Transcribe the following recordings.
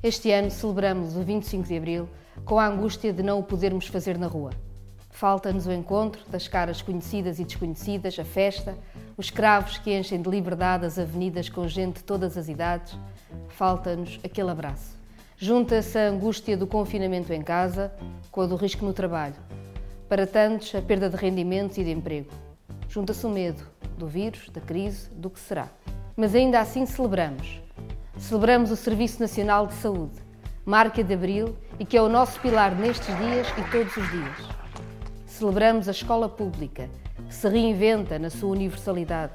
Este ano celebramos o 25 de Abril com a angústia de não o podermos fazer na rua. Falta-nos o encontro das caras conhecidas e desconhecidas, a festa, os cravos que enchem de liberdade as avenidas com gente de todas as idades. Falta-nos aquele abraço. Junta-se a angústia do confinamento em casa com a do risco no trabalho. Para tantos, a perda de rendimentos e de emprego. Junta-se o medo do vírus, da crise, do que será. Mas ainda assim celebramos Celebramos o Serviço Nacional de Saúde, marca de abril e que é o nosso pilar nestes dias e todos os dias. Celebramos a escola pública, que se reinventa na sua universalidade.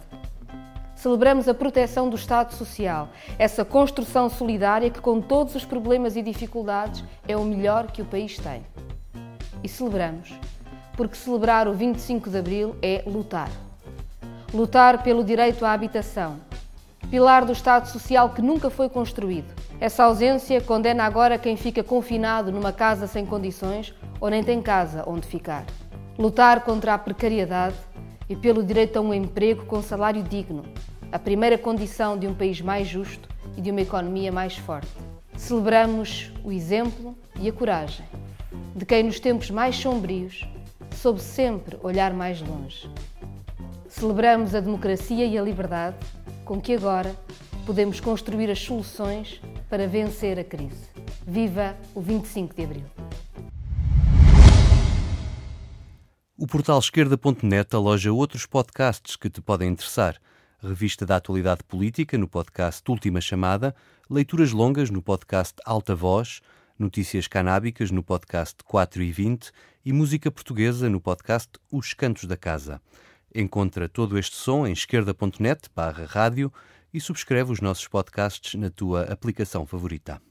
Celebramos a proteção do Estado Social, essa construção solidária que, com todos os problemas e dificuldades, é o melhor que o país tem. E celebramos, porque celebrar o 25 de Abril é lutar. Lutar pelo direito à habitação, pilar do Estado Social que nunca foi construído. Essa ausência condena agora quem fica confinado numa casa sem condições ou nem tem casa onde ficar. Lutar contra a precariedade e pelo direito a um emprego com salário digno, a primeira condição de um país mais justo e de uma economia mais forte. Celebramos o exemplo e a coragem de quem, nos tempos mais sombrios, soube sempre olhar mais longe. Celebramos a democracia e a liberdade com que agora podemos construir as soluções para vencer a crise. Viva o 25 de Abril! O portal esquerda.net aloja outros podcasts que te podem interessar. Revista da Atualidade Política no podcast Última Chamada, leituras longas no podcast Alta Voz, notícias canábicas no podcast 4 e 20 e música portuguesa no podcast Os Cantos da Casa. Encontra todo este som em esquerda.net barra rádio e subscreve os nossos podcasts na tua aplicação favorita.